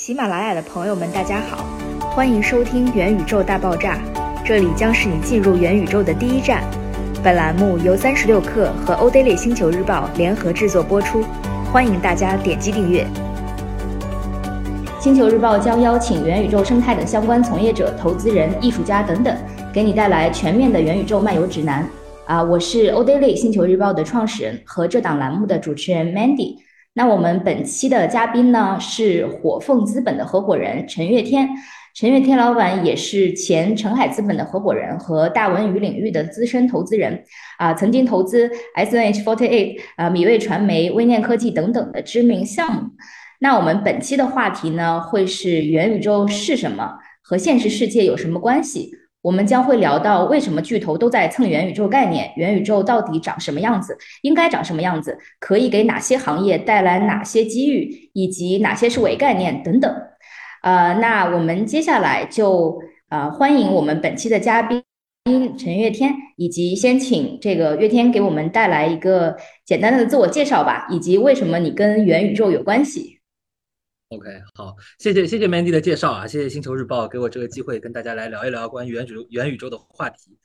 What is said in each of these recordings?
喜马拉雅的朋友们，大家好，欢迎收听《元宇宙大爆炸》，这里将是你进入元宇宙的第一站。本栏目由三十六氪和欧 daily 星球日报联合制作播出，欢迎大家点击订阅。星球日报将邀请元宇宙生态的相关从业者、投资人、艺术家等等，给你带来全面的元宇宙漫游指南。啊，我是欧 daily 星球日报的创始人和这档栏目的主持人 Mandy。那我们本期的嘉宾呢是火凤资本的合伙人陈月天，陈月天老板也是前澄海资本的合伙人和大文娱领域的资深投资人，啊，曾经投资 S N H Forty Eight 啊、米味传媒、微念科技等等的知名项目。那我们本期的话题呢会是元宇宙是什么，和现实世界有什么关系？我们将会聊到为什么巨头都在蹭元宇宙概念，元宇宙到底长什么样子，应该长什么样子，可以给哪些行业带来哪些机遇，以及哪些是伪概念等等。呃，那我们接下来就呃欢迎我们本期的嘉宾陈月天，以及先请这个月天给我们带来一个简单的自我介绍吧，以及为什么你跟元宇宙有关系。OK，好，谢谢谢谢 Mandy 的介绍啊，谢谢星球日报给我这个机会跟大家来聊一聊关于元宇宙元宇宙的话题。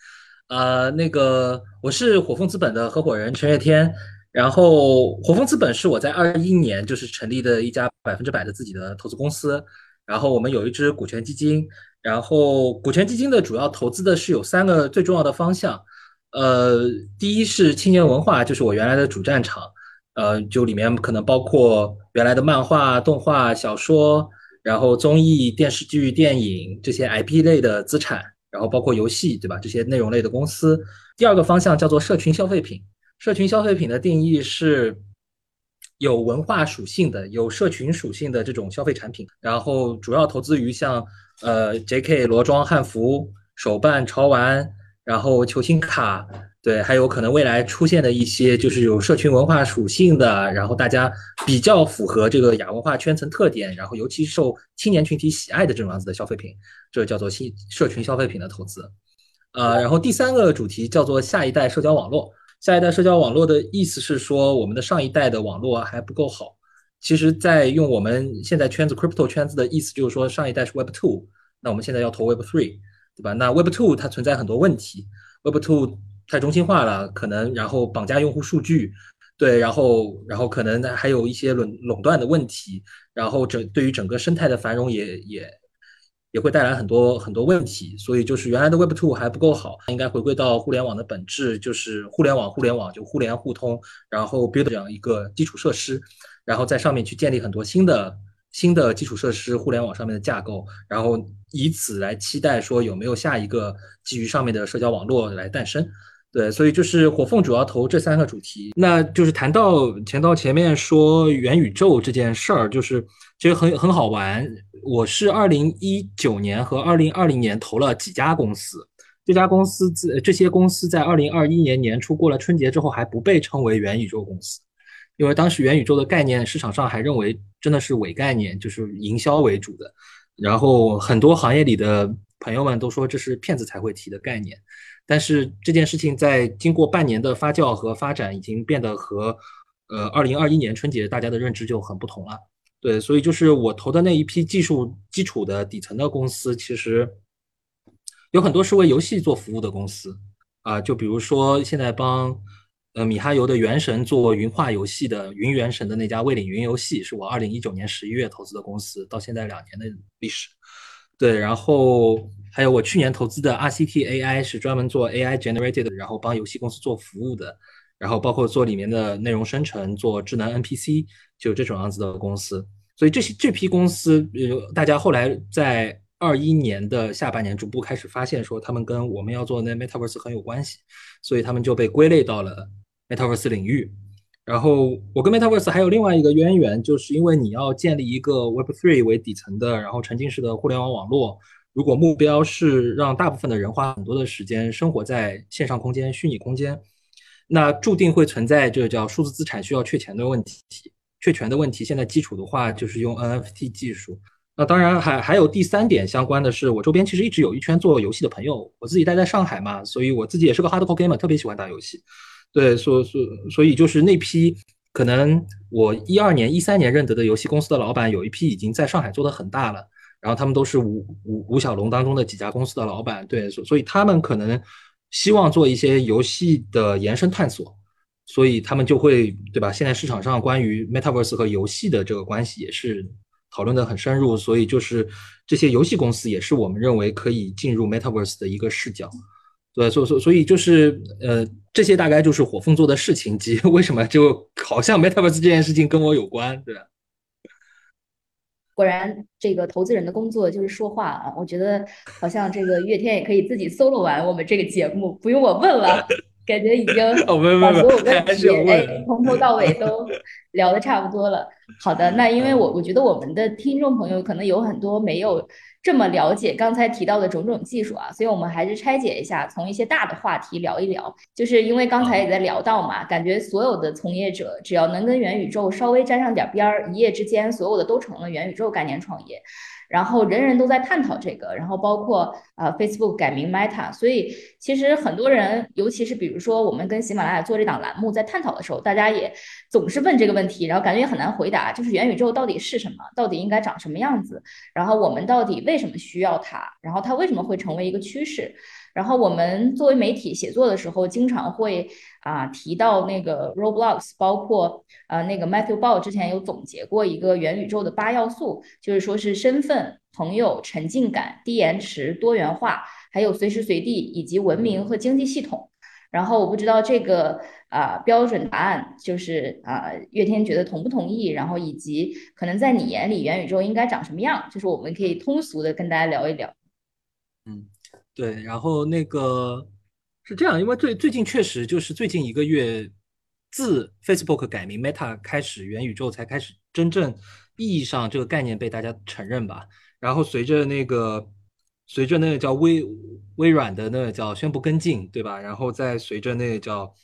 呃，那个我是火凤资本的合伙人陈月天，然后火凤资本是我在二一年就是成立的一家百分之百的自己的投资公司，然后我们有一支股权基金，然后股权基金的主要投资的是有三个最重要的方向，呃，第一是青年文化，就是我原来的主战场。呃，就里面可能包括原来的漫画、动画、小说，然后综艺、电视剧、电影这些 IP 类的资产，然后包括游戏，对吧？这些内容类的公司。第二个方向叫做社群消费品。社群消费品的定义是有文化属性的、有社群属性的这种消费产品。然后主要投资于像呃 JK 罗庄汉服、手办潮玩，然后球星卡。对，还有可能未来出现的一些就是有社群文化属性的，然后大家比较符合这个亚文化圈层特点，然后尤其受青年群体喜爱的这种样子的消费品，这叫做新社群消费品的投资。呃，然后第三个主题叫做下一代社交网络。下一代社交网络的意思是说，我们的上一代的网络还不够好。其实，在用我们现在圈子 crypto 圈子的意思，就是说上一代是 Web Two，那我们现在要投 Web Three，对吧？那 Web Two 它存在很多问题，Web Two。太中心化了，可能然后绑架用户数据，对，然后然后可能还有一些垄垄断的问题，然后整对于整个生态的繁荣也也也会带来很多很多问题，所以就是原来的 Web Two 还不够好，应该回归到互联网的本质，就是互联网互联网就互联互通，然后 build 这样一个基础设施，然后在上面去建立很多新的新的基础设施，互联网上面的架构，然后以此来期待说有没有下一个基于上面的社交网络来诞生。对，所以就是火凤主要投这三个主题，那就是谈到前到前面说元宇宙这件事儿，就是其实很很好玩。我是二零一九年和二零二零年投了几家公司，这家公司自这些公司在二零二一年年初过了春节之后还不被称为元宇宙公司，因为当时元宇宙的概念市场上还认为真的是伪概念，就是营销为主的，然后很多行业里的朋友们都说这是骗子才会提的概念。但是这件事情在经过半年的发酵和发展，已经变得和呃二零二一年春节大家的认知就很不同了。对，所以就是我投的那一批技术基础的底层的公司，其实有很多是为游戏做服务的公司啊。就比如说现在帮呃米哈游的《原神》做云化游戏的云原神的那家卫领云游戏，是我二零一九年十一月投资的公司，到现在两年的历史。对，然后。还有我去年投资的 RCT AI 是专门做 AI generated，然后帮游戏公司做服务的，然后包括做里面的内容生成、做智能 NPC，就这种样子的公司。所以这些这批公司，呃，大家后来在二一年的下半年逐步开始发现，说他们跟我们要做的那 Metaverse 很有关系，所以他们就被归类到了 Metaverse 领域。然后我跟 Metaverse 还有另外一个渊源，就是因为你要建立一个 Web3 为底层的，然后沉浸式的互联网网络。如果目标是让大部分的人花很多的时间生活在线上空间、虚拟空间，那注定会存在这叫数字资产需要确权的问题。确权的问题，现在基础的话就是用 NFT 技术。那当然还还有第三点相关的是，我周边其实一直有一圈做游戏的朋友。我自己待在上海嘛，所以我自己也是个 hardcore gamer，特别喜欢打游戏。对，所所所以就是那批可能我一二年、一三年认得的游戏公司的老板，有一批已经在上海做的很大了，然后他们都是吴吴吴小龙当中的几家公司的老板，对，所所以他们可能希望做一些游戏的延伸探索，所以他们就会对吧？现在市场上关于 Metaverse 和游戏的这个关系也是讨论的很深入，所以就是这些游戏公司也是我们认为可以进入 Metaverse 的一个视角。对，所所所以就是呃，这些大概就是火凤做的事情 及为什么就好像 Metaverse 这件事情跟我有关，对。果然，这个投资人的工作就是说话啊！我觉得好像这个月天也可以自己 solo 完我们这个节目，不用我问了，感觉已经把所有问题哎从头到尾都聊的差不多了。好的，那因为我我觉得我们的听众朋友可能有很多没有。这么了解刚才提到的种种技术啊，所以我们还是拆解一下，从一些大的话题聊一聊。就是因为刚才也在聊到嘛，感觉所有的从业者只要能跟元宇宙稍微沾上点边儿，一夜之间所有的都成了元宇宙概念创业。然后人人都在探讨这个，然后包括呃 Facebook 改名 Meta，所以其实很多人，尤其是比如说我们跟喜马拉雅做这档栏目在探讨的时候，大家也总是问这个问题，然后感觉也很难回答，就是元宇宙到底是什么，到底应该长什么样子，然后我们到底为什么需要它，然后它为什么会成为一个趋势。然后我们作为媒体写作的时候，经常会啊提到那个 Roblox，包括呃那个 Matthew Ball 之前有总结过一个元宇宙的八要素，就是说是身份、朋友、沉浸感、低延迟、多元化，还有随时随地以及文明和经济系统。然后我不知道这个啊标准答案就是啊月天觉得同不同意？然后以及可能在你眼里元宇宙应该长什么样？就是我们可以通俗的跟大家聊一聊。嗯。对，然后那个是这样，因为最最近确实就是最近一个月，自 Facebook 改名 Meta 开始，元宇宙才开始真正意义上这个概念被大家承认吧。然后随着那个随着那个叫微微软的那个叫宣布跟进，对吧？然后再随着那个叫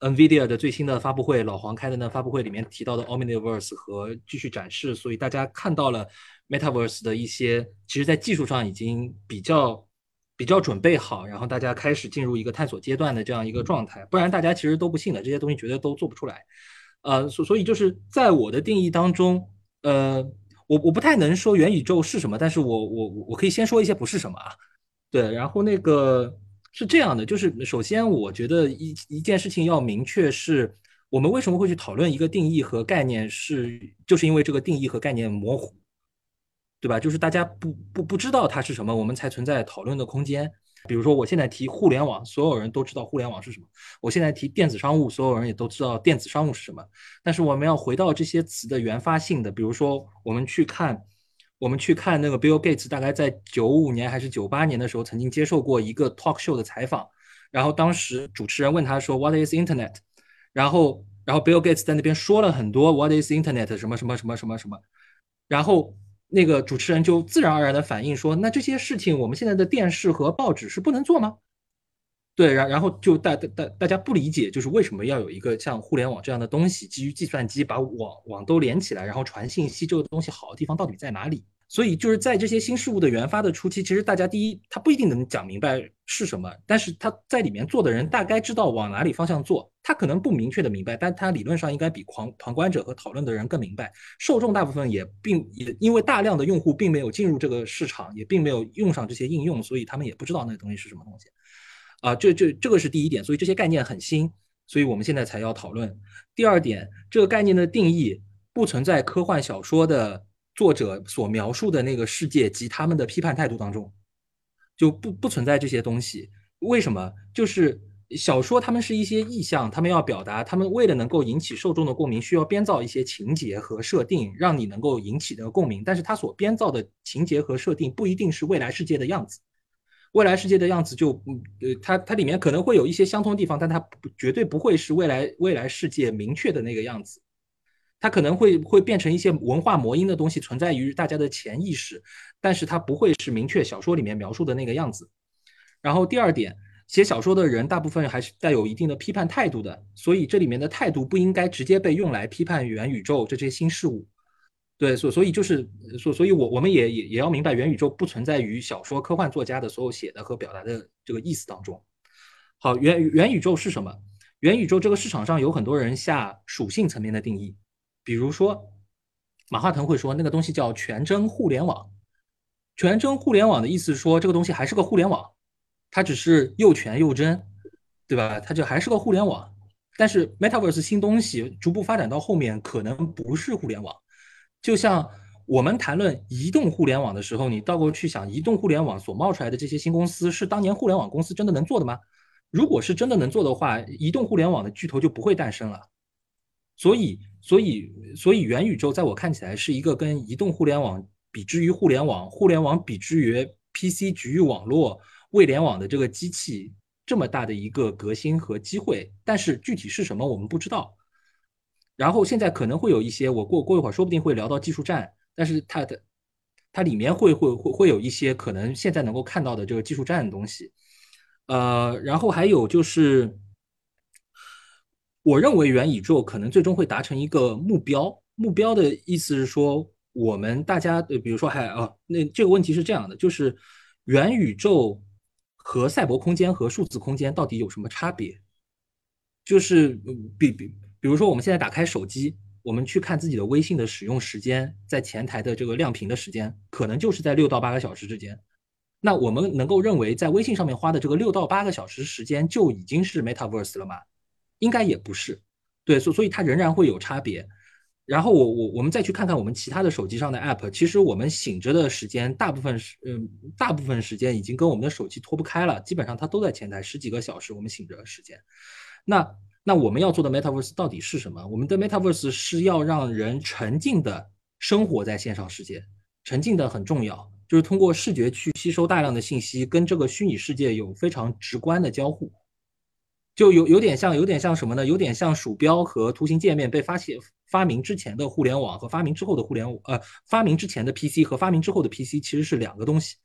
NVIDIA 的最新的发布会，老黄开的那发布会里面提到的 Omniverse 和继续展示，所以大家看到了 Metaverse 的一些，其实在技术上已经比较。比较准备好，然后大家开始进入一个探索阶段的这样一个状态，不然大家其实都不信的，这些东西绝对都做不出来。呃，所所以就是在我的定义当中，呃，我我不太能说元宇宙是什么，但是我我我可以先说一些不是什么啊。对，然后那个是这样的，就是首先我觉得一一件事情要明确是，我们为什么会去讨论一个定义和概念，是就是因为这个定义和概念模糊。对吧？就是大家不不不知道它是什么，我们才存在讨论的空间。比如说，我现在提互联网，所有人都知道互联网是什么；我现在提电子商务，所有人也都知道电子商务是什么。但是我们要回到这些词的原发性的，比如说，我们去看，我们去看那个 Bill Gates，大概在九五年还是九八年的时候，曾经接受过一个 talk show 的采访。然后当时主持人问他说：“What is Internet？” 然后，然后 Bill Gates 在那边说了很多 “What is Internet？” 什么什么什么什么什么，然后。那个主持人就自然而然的反应说：“那这些事情我们现在的电视和报纸是不能做吗？”对，然然后就大大大大家不理解，就是为什么要有一个像互联网这样的东西，基于计算机把网网都连起来，然后传信息，这个东西好的地方到底在哪里？所以就是在这些新事物的研发的初期，其实大家第一，他不一定能讲明白是什么，但是他在里面做的人大概知道往哪里方向做，他可能不明确的明白，但他理论上应该比狂旁观者和讨论的人更明白。受众大部分也并也因为大量的用户并没有进入这个市场，也并没有用上这些应用，所以他们也不知道那个东西是什么东西。啊，这这这个是第一点，所以这些概念很新，所以我们现在才要讨论。第二点，这个概念的定义不存在科幻小说的。作者所描述的那个世界及他们的批判态度当中，就不不存在这些东西。为什么？就是小说他们是一些意象，他们要表达，他们为了能够引起受众的共鸣，需要编造一些情节和设定，让你能够引起的共鸣。但是他所编造的情节和设定不一定是未来世界的样子。未来世界的样子就，呃，它它里面可能会有一些相通的地方，但它绝对不会是未来未来世界明确的那个样子。它可能会会变成一些文化魔音的东西存在于大家的潜意识，但是它不会是明确小说里面描述的那个样子。然后第二点，写小说的人大部分还是带有一定的批判态度的，所以这里面的态度不应该直接被用来批判元宇宙这些新事物。对，所所以就是所所以我我们也也也要明白，元宇宙不存在于小说科幻作家的所有写的和表达的这个意思当中。好，元元宇宙是什么？元宇宙这个市场上有很多人下属性层面的定义，比如说马化腾会说那个东西叫全真互联网。全真互联网的意思是说这个东西还是个互联网，它只是又全又真，对吧？它就还是个互联网。但是 Metaverse 新东西逐步发展到后面，可能不是互联网。就像我们谈论移动互联网的时候，你倒过去想，移动互联网所冒出来的这些新公司，是当年互联网公司真的能做的吗？如果是真的能做的话，移动互联网的巨头就不会诞生了。所以，所以，所以元宇宙在我看起来是一个跟移动互联网比之于互联网，互联网比之于 PC 局域网络、未联网的这个机器。这么大的一个革新和机会，但是具体是什么我们不知道。然后现在可能会有一些，我过过一会儿说不定会聊到技术站，但是它的它里面会会会会有一些可能现在能够看到的这个技术站的东西。呃，然后还有就是，我认为元宇宙可能最终会达成一个目标。目标的意思是说，我们大家呃，比如说还啊，那这个问题是这样的，就是元宇宙。和赛博空间和数字空间到底有什么差别？就是比比，比如说我们现在打开手机，我们去看自己的微信的使用时间，在前台的这个亮屏的时间，可能就是在六到八个小时之间。那我们能够认为在微信上面花的这个六到八个小时时间就已经是 Metaverse 了吗？应该也不是。对，所所以它仍然会有差别。然后我我我们再去看看我们其他的手机上的 app，其实我们醒着的时间大部分是嗯大部分时间已经跟我们的手机脱不开了，基本上它都在前台十几个小时我们醒着的时间。那那我们要做的 metaverse 到底是什么？我们的 metaverse 是要让人沉浸的生活在线上世界，沉浸的很重要，就是通过视觉去吸收大量的信息，跟这个虚拟世界有非常直观的交互。就有有点像，有点像什么呢？有点像鼠标和图形界面被发现发明之前的互联网和发明之后的互联网，呃，发明之前的 PC 和发明之后的 PC 其实是两个东西。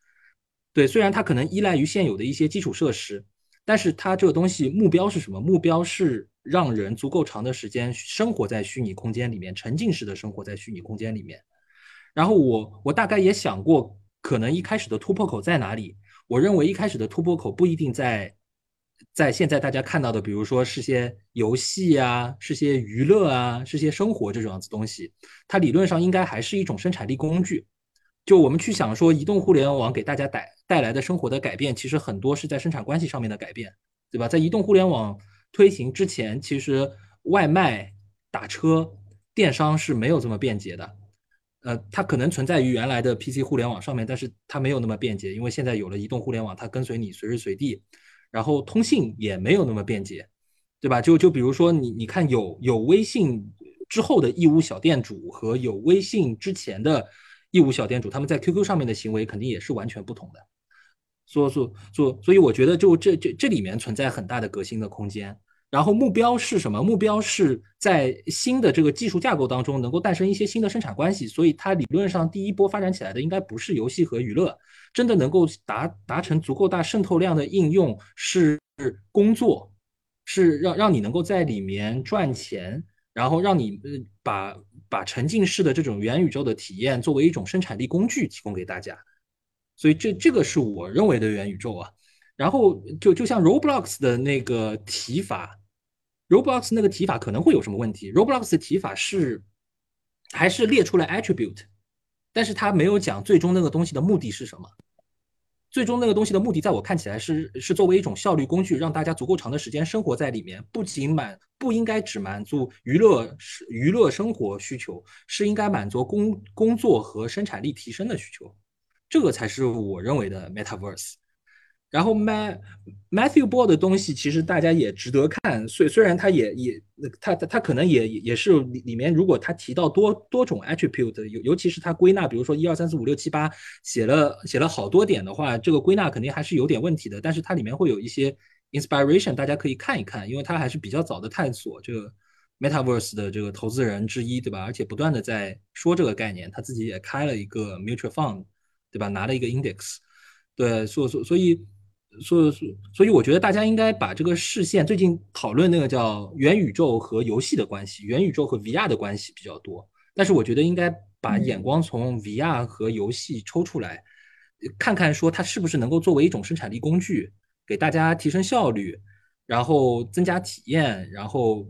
对，虽然它可能依赖于现有的一些基础设施，但是它这个东西目标是什么？目标是让人足够长的时间生活在虚拟空间里面，沉浸式的生活在虚拟空间里面。然后我我大概也想过，可能一开始的突破口在哪里？我认为一开始的突破口不一定在。在现在大家看到的，比如说是些游戏啊，是些娱乐啊，是些生活这种样子东西，它理论上应该还是一种生产力工具。就我们去想说，移动互联网给大家带带来的生活的改变，其实很多是在生产关系上面的改变，对吧？在移动互联网推行之前，其实外卖、打车、电商是没有这么便捷的。呃，它可能存在于原来的 PC 互联网上面，但是它没有那么便捷，因为现在有了移动互联网，它跟随你随时随地。然后通信也没有那么便捷，对吧？就就比如说你你看有有微信之后的义乌小店主和有微信之前的义乌小店主，他们在 QQ 上面的行为肯定也是完全不同的。所所所所以我觉得就这这这里面存在很大的革新的空间。然后目标是什么？目标是在新的这个技术架构当中能够诞生一些新的生产关系。所以它理论上第一波发展起来的应该不是游戏和娱乐。真的能够达达成足够大渗透量的应用是工作，是让让你能够在里面赚钱，然后让你把把沉浸式的这种元宇宙的体验作为一种生产力工具提供给大家，所以这这个是我认为的元宇宙啊。然后就就像 Roblox 的那个提法，Roblox 那个提法可能会有什么问题？Roblox 的提法是还是列出了 attribute。但是他没有讲最终那个东西的目的是什么。最终那个东西的目的，在我看起来是是作为一种效率工具，让大家足够长的时间生活在里面。不仅满不应该只满足娱乐娱乐生活需求，是应该满足工工作和生产力提升的需求。这个才是我认为的 Metaverse。然后 Ma Matthew Ball 的东西其实大家也值得看，虽虽然他也也他他他可能也也是里里面，如果他提到多多种 attribute，尤尤其是他归纳，比如说一二三四五六七八写了写了好多点的话，这个归纳肯定还是有点问题的。但是它里面会有一些 inspiration，大家可以看一看，因为他还是比较早的探索这个 Metaverse 的这个投资人之一，对吧？而且不断的在说这个概念，他自己也开了一个 mutual fund，对吧？拿了一个 index，对，所所所以。所以，所以我觉得大家应该把这个视线，最近讨论那个叫元宇宙和游戏的关系，元宇宙和 VR 的关系比较多。但是我觉得应该把眼光从 VR 和游戏抽出来，看看说它是不是能够作为一种生产力工具，给大家提升效率，然后增加体验，然后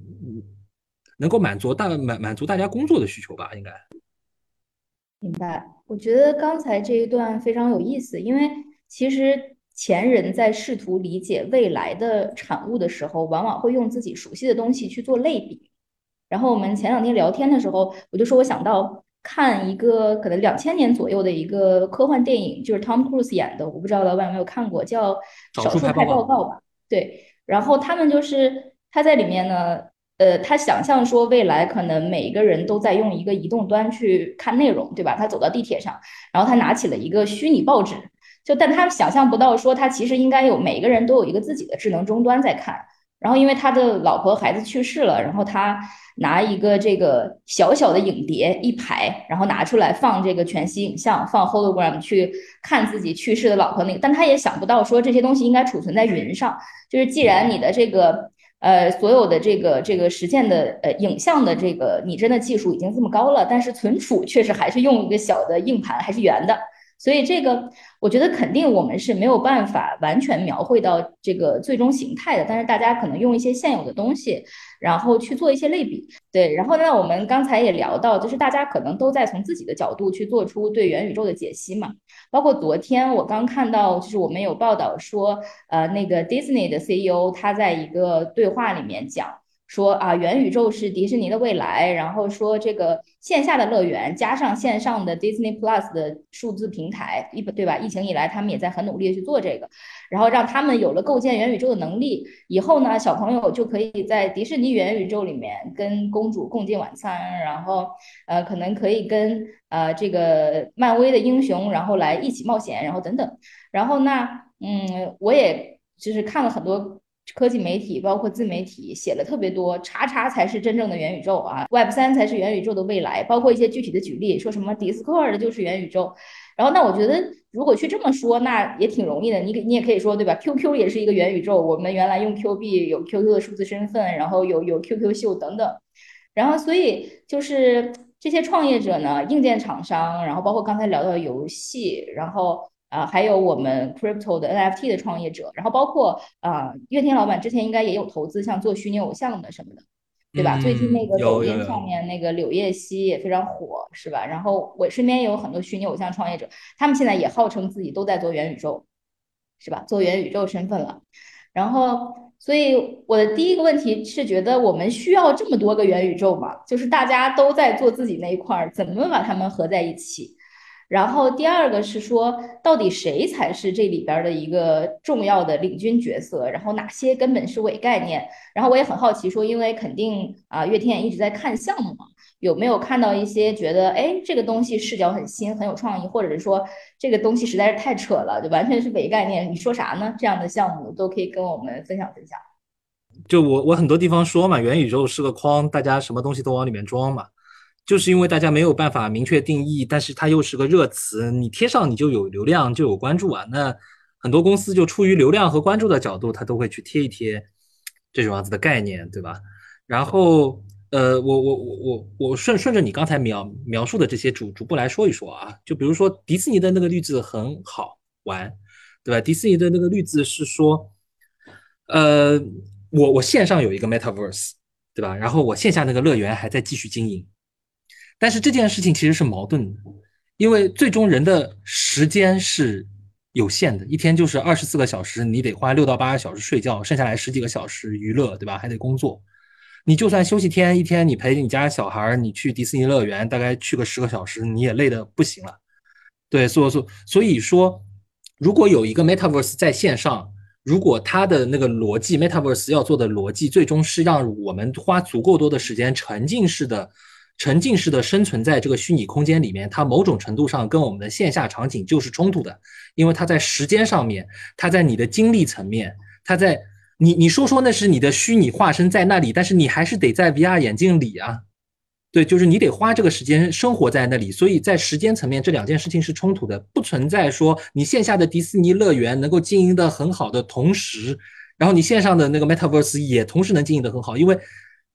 能够满足大满满足大家工作的需求吧，应该。明白。我觉得刚才这一段非常有意思，因为其实前人在试图理解未来的产物的时候，往往会用自己熟悉的东西去做类比。然后我们前两天聊天的时候，我就说我想到看一个可能两千年左右的一个科幻电影，就是 Tom Cruise 演的，我不知道老板有没有看过，叫《少数派报告》吧？对。然后他们就是他在里面呢。呃，他想象说未来可能每一个人都在用一个移动端去看内容，对吧？他走到地铁上，然后他拿起了一个虚拟报纸，就但他想象不到说他其实应该有每个人都有一个自己的智能终端在看。然后因为他的老婆孩子去世了，然后他拿一个这个小小的影碟一排，然后拿出来放这个全息影像，放 hologram 去看自己去世的老婆那个。但他也想不到说这些东西应该储存在云上，就是既然你的这个。呃，所有的这个这个实现的呃影像的这个拟真的技术已经这么高了，但是存储确实还是用一个小的硬盘，还是圆的。所以这个我觉得肯定我们是没有办法完全描绘到这个最终形态的，但是大家可能用一些现有的东西，然后去做一些类比。对，然后呢，我们刚才也聊到，就是大家可能都在从自己的角度去做出对元宇宙的解析嘛。包括昨天我刚看到，就是我们有报道说，呃，那个 Disney 的 CEO 他在一个对话里面讲。说啊，元宇宙是迪士尼的未来，然后说这个线下的乐园加上线上的 Disney Plus 的数字平台，一对吧？疫情以来，他们也在很努力的去做这个，然后让他们有了构建元宇宙的能力。以后呢，小朋友就可以在迪士尼元宇宙里面跟公主共进晚餐，然后呃，可能可以跟呃这个漫威的英雄，然后来一起冒险，然后等等。然后那嗯，我也就是看了很多。科技媒体包括自媒体写了特别多，叉叉才是真正的元宇宙啊，Web 三才是元宇宙的未来，包括一些具体的举例，说什么 Discord 就是元宇宙。然后那我觉得如果去这么说，那也挺容易的。你你也可以说对吧？QQ 也是一个元宇宙，我们原来用 Q 币有 QQ 的数字身份，然后有有 QQ 秀等等。然后所以就是这些创业者呢，硬件厂商，然后包括刚才聊到游戏，然后。啊，还有我们 crypto 的 NFT 的创业者，然后包括啊，乐天老板之前应该也有投资，像做虚拟偶像的什么的，对吧？最近那个抖音上面那个柳叶熙也非常火，是吧？然后我身边也有很多虚拟偶像创业者，他们现在也号称自己都在做元宇宙，是吧？做元宇宙身份了。然后，所以我的第一个问题是，觉得我们需要这么多个元宇宙吗？就是大家都在做自己那一块儿，怎么把它们合在一起？然后第二个是说，到底谁才是这里边的一个重要的领军角色？然后哪些根本是伪概念？然后我也很好奇，说因为肯定啊，岳天也一直在看项目嘛，有没有看到一些觉得，哎，这个东西视角很新，很有创意，或者是说这个东西实在是太扯了，就完全是伪概念？你说啥呢？这样的项目都可以跟我们分享分享。就我我很多地方说嘛，元宇宙是个框，大家什么东西都往里面装嘛。就是因为大家没有办法明确定义，但是它又是个热词，你贴上你就有流量，就有关注啊。那很多公司就出于流量和关注的角度，它都会去贴一贴这种样子的概念，对吧？然后，呃，我我我我我顺顺着你刚才描描述的这些逐逐步来说一说啊。就比如说迪士尼的那个绿字很好玩，对吧？迪士尼的那个绿字是说，呃，我我线上有一个 Metaverse，对吧？然后我线下那个乐园还在继续经营。但是这件事情其实是矛盾的，因为最终人的时间是有限的，一天就是二十四个小时，你得花六到八个小时睡觉，剩下来十几个小时娱乐，对吧？还得工作。你就算休息天，一天你陪你家小孩，你去迪士尼乐园，大概去个十个小时，你也累得不行了。对，所以说，所以说，如果有一个 Metaverse 在线上，如果它的那个逻辑，Metaverse 要做的逻辑，最终是让我们花足够多的时间沉浸式的。沉浸式的生存在这个虚拟空间里面，它某种程度上跟我们的线下场景就是冲突的，因为它在时间上面，它在你的精力层面，它在你你说说那是你的虚拟化身在那里，但是你还是得在 VR 眼镜里啊，对，就是你得花这个时间生活在那里，所以在时间层面这两件事情是冲突的，不存在说你线下的迪士尼乐园能够经营的很好的同时，然后你线上的那个 Metaverse 也同时能经营的很好，因为。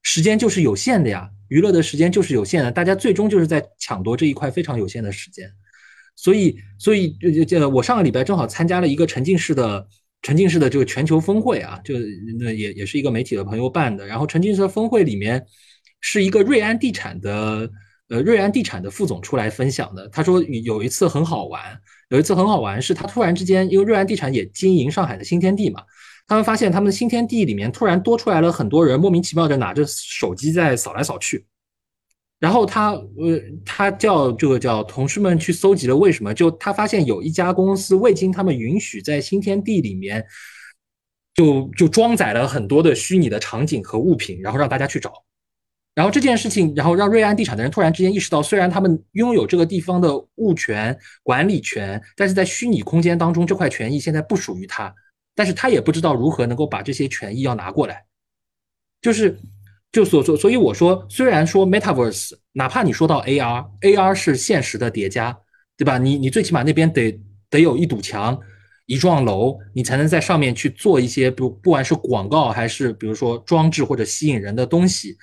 时间就是有限的呀，娱乐的时间就是有限的，大家最终就是在抢夺这一块非常有限的时间，所以，所以，这我上个礼拜正好参加了一个沉浸式的沉浸式的这个全球峰会啊，就那也也是一个媒体的朋友办的。然后沉浸式峰会里面是一个瑞安地产的呃瑞安地产的副总出来分享的。他说有一次很好玩，有一次很好玩是他突然之间，因为瑞安地产也经营上海的新天地嘛，他们发现他们的新天地里面突然多出来了很多人，莫名其妙的拿着手机在扫来扫去。然后他呃，他叫这个叫同事们去搜集了为什么？就他发现有一家公司未经他们允许，在新天地里面就就装载了很多的虚拟的场景和物品，然后让大家去找。然后这件事情，然后让瑞安地产的人突然之间意识到，虽然他们拥有这个地方的物权管理权，但是在虚拟空间当中，这块权益现在不属于他，但是他也不知道如何能够把这些权益要拿过来，就是。就所所所以我说，虽然说 Metaverse，哪怕你说到 AR，AR 是现实的叠加，对吧？你你最起码那边得得有一堵墙、一幢楼，你才能在上面去做一些，不不管是广告还是比如说装置或者吸引人的东西。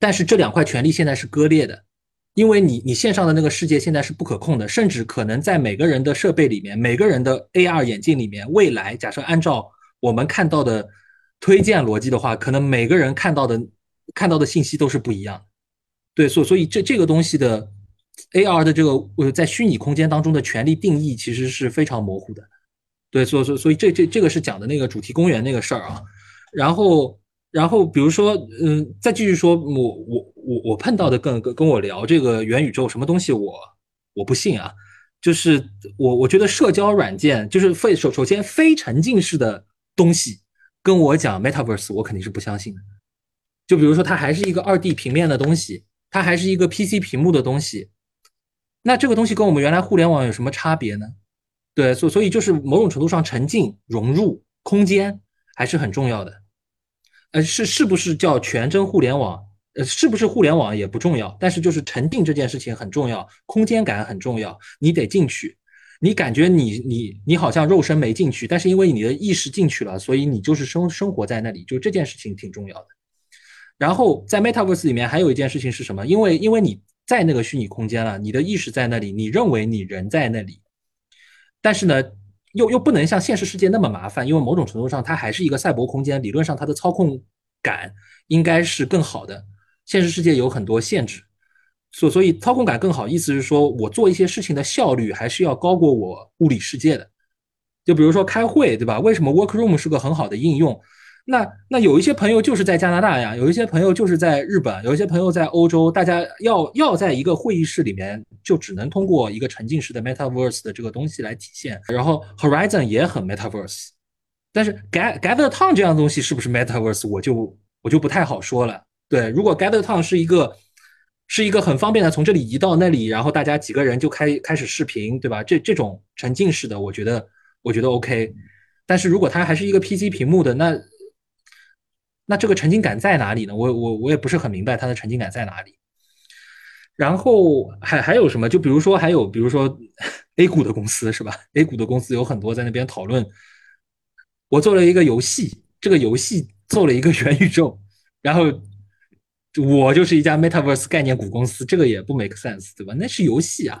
但是这两块权利现在是割裂的，因为你你线上的那个世界现在是不可控的，甚至可能在每个人的设备里面、每个人的 AR 眼镜里面，未来假设按照我们看到的。推荐逻辑的话，可能每个人看到的看到的信息都是不一样的，对，所所以这这个东西的 AR 的这个呃在虚拟空间当中的权利定义其实是非常模糊的，对，所所所以这这这个是讲的那个主题公园那个事儿啊，然后然后比如说嗯，再继续说我我我我碰到的跟跟跟我聊这个元宇宙什么东西我我不信啊，就是我我觉得社交软件就是非首首先非沉浸式的东西。跟我讲 Metaverse，我肯定是不相信的。就比如说，它还是一个二 D 平面的东西，它还是一个 PC 屏幕的东西，那这个东西跟我们原来互联网有什么差别呢？对，所所以就是某种程度上沉浸融入空间还是很重要的。呃，是是不是叫全真互联网？呃，是不是互联网也不重要，但是就是沉浸这件事情很重要，空间感很重要，你得进去。你感觉你你你好像肉身没进去，但是因为你的意识进去了，所以你就是生生活在那里，就这件事情挺重要的。然后在 Metaverse 里面还有一件事情是什么？因为因为你在那个虚拟空间了，你的意识在那里，你认为你人在那里，但是呢，又又不能像现实世界那么麻烦，因为某种程度上它还是一个赛博空间，理论上它的操控感应该是更好的，现实世界有很多限制。所所以操控感更好，意思是说我做一些事情的效率还是要高过我物理世界的。就比如说开会，对吧？为什么 Workroom 是个很好的应用？那那有一些朋友就是在加拿大呀，有一些朋友就是在日本，有一些朋友在欧洲，大家要要在一个会议室里面，就只能通过一个沉浸式的 Metaverse 的这个东西来体现。然后 Horizon 也很 Metaverse，但是 Gather Town 这样东西是不是 Metaverse，我就我就不太好说了。对，如果 Gather Town 是一个。是一个很方便的，从这里移到那里，然后大家几个人就开开始视频，对吧？这这种沉浸式的，我觉得我觉得 OK。但是如果它还是一个 PC 屏幕的，那那这个沉浸感在哪里呢？我我我也不是很明白它的沉浸感在哪里。然后还还有什么？就比如说还有，比如说 A 股的公司是吧？A 股的公司有很多在那边讨论。我做了一个游戏，这个游戏做了一个 元宇宙，然后。我就是一家 Metaverse 概念股公司，这个也不 make sense，对吧？那是游戏啊，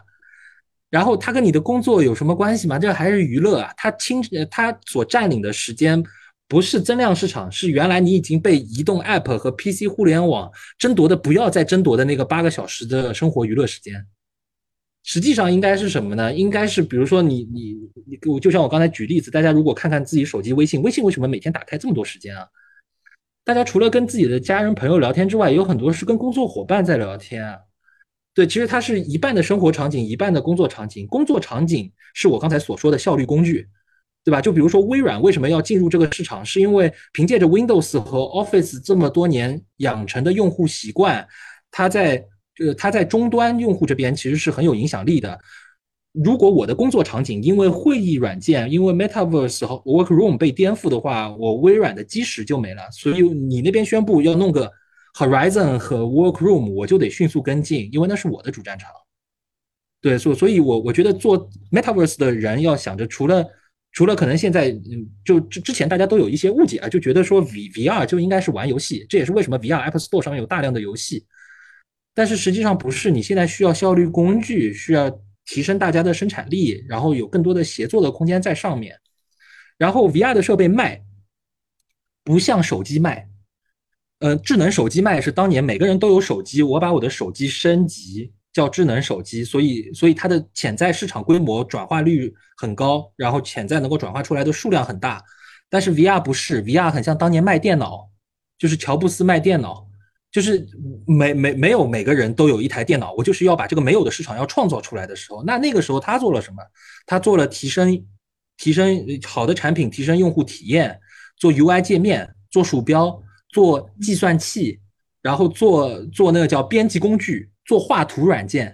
然后它跟你的工作有什么关系吗？这还是娱乐啊。它侵它所占领的时间不是增量市场，是原来你已经被移动 App 和 PC 互联网争夺的，不要再争夺的那个八个小时的生活娱乐时间。实际上应该是什么呢？应该是比如说你你你，我就像我刚才举例子，大家如果看看自己手机微信，微信为什么每天打开这么多时间啊？大家除了跟自己的家人朋友聊天之外，有很多是跟工作伙伴在聊天啊。对，其实它是一半的生活场景，一半的工作场景。工作场景是我刚才所说的效率工具，对吧？就比如说微软为什么要进入这个市场，是因为凭借着 Windows 和 Office 这么多年养成的用户习惯，它在呃它在终端用户这边其实是很有影响力的。如果我的工作场景因为会议软件、因为 Metaverse 和 Workroom 被颠覆的话，我微软的基石就没了。所以你那边宣布要弄个 Horizon 和 Workroom，我就得迅速跟进，因为那是我的主战场。对，所所以，我我觉得做 Metaverse 的人要想着，除了除了可能现在，就之之前大家都有一些误解啊，就觉得说 V VR 就应该是玩游戏，这也是为什么 VR App Store 上面有大量的游戏。但是实际上不是，你现在需要效率工具，需要。提升大家的生产力，然后有更多的协作的空间在上面。然后 VR 的设备卖，不像手机卖，呃，智能手机卖是当年每个人都有手机，我把我的手机升级叫智能手机，所以所以它的潜在市场规模转化率很高，然后潜在能够转化出来的数量很大。但是 VR 不是，VR 很像当年卖电脑，就是乔布斯卖电脑，就是每每没有每个人都有一台电脑，我就是要把这个没有的市场要创造出来的时候，那那个时候他做了什么？他做了提升。提升好的产品，提升用户体验，做 UI 界面，做鼠标，做计算器，然后做做那个叫编辑工具，做画图软件，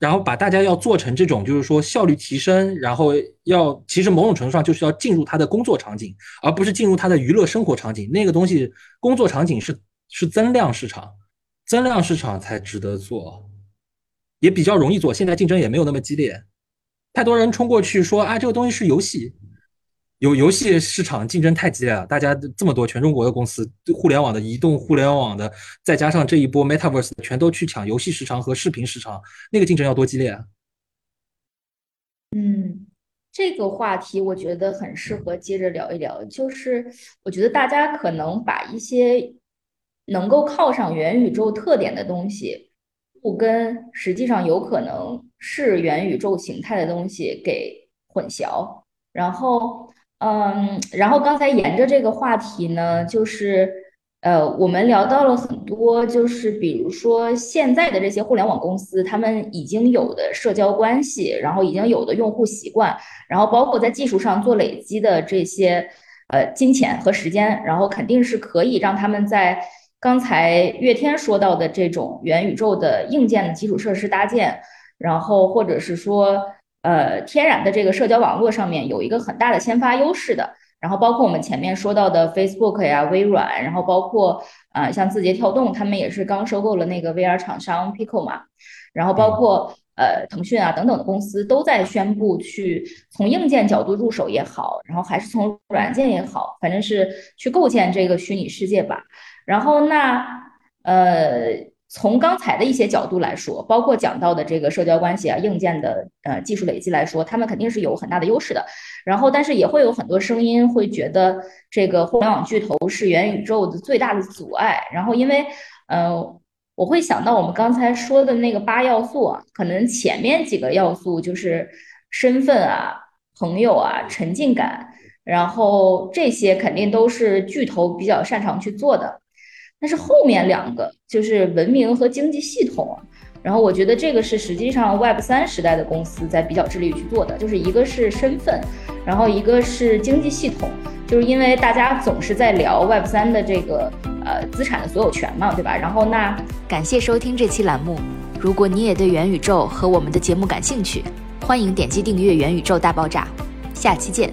然后把大家要做成这种，就是说效率提升，然后要其实某种程度上就是要进入他的工作场景，而不是进入他的娱乐生活场景。那个东西工作场景是是增量市场，增量市场才值得做，也比较容易做。现在竞争也没有那么激烈。太多人冲过去说啊，这个东西是游戏，有游戏市场竞争太激烈了。大家这么多全中国的公司，互联网的、移动互联网的，再加上这一波 Metaverse，全都去抢游戏市场和视频市场，那个竞争要多激烈啊！嗯，这个话题我觉得很适合接着聊一聊。就是我觉得大家可能把一些能够靠上元宇宙特点的东西。不跟实际上有可能是元宇宙形态的东西给混淆，然后，嗯，然后刚才沿着这个话题呢，就是呃，我们聊到了很多，就是比如说现在的这些互联网公司，他们已经有的社交关系，然后已经有的用户习惯，然后包括在技术上做累积的这些呃金钱和时间，然后肯定是可以让他们在。刚才月天说到的这种元宇宙的硬件的基础设施搭建，然后或者是说，呃，天然的这个社交网络上面有一个很大的先发优势的，然后包括我们前面说到的 Facebook 呀、微软，然后包括啊像字节跳动，他们也是刚收购了那个 VR 厂商 Pico 嘛，然后包括呃腾讯啊等等的公司都在宣布去从硬件角度入手也好，然后还是从软件也好，反正是去构建这个虚拟世界吧。然后那呃，从刚才的一些角度来说，包括讲到的这个社交关系啊、硬件的呃技术累积来说，他们肯定是有很大的优势的。然后，但是也会有很多声音会觉得这个互联网巨头是元宇宙的最大的阻碍。然后，因为呃，我会想到我们刚才说的那个八要素啊，可能前面几个要素就是身份啊、朋友啊、沉浸感，然后这些肯定都是巨头比较擅长去做的。但是后面两个就是文明和经济系统，然后我觉得这个是实际上 Web 三时代的公司在比较致力于去做的，就是一个是身份，然后一个是经济系统，就是因为大家总是在聊 Web 三的这个呃资产的所有权嘛，对吧？然后那感谢收听这期栏目，如果你也对元宇宙和我们的节目感兴趣，欢迎点击订阅元宇宙大爆炸，下期见。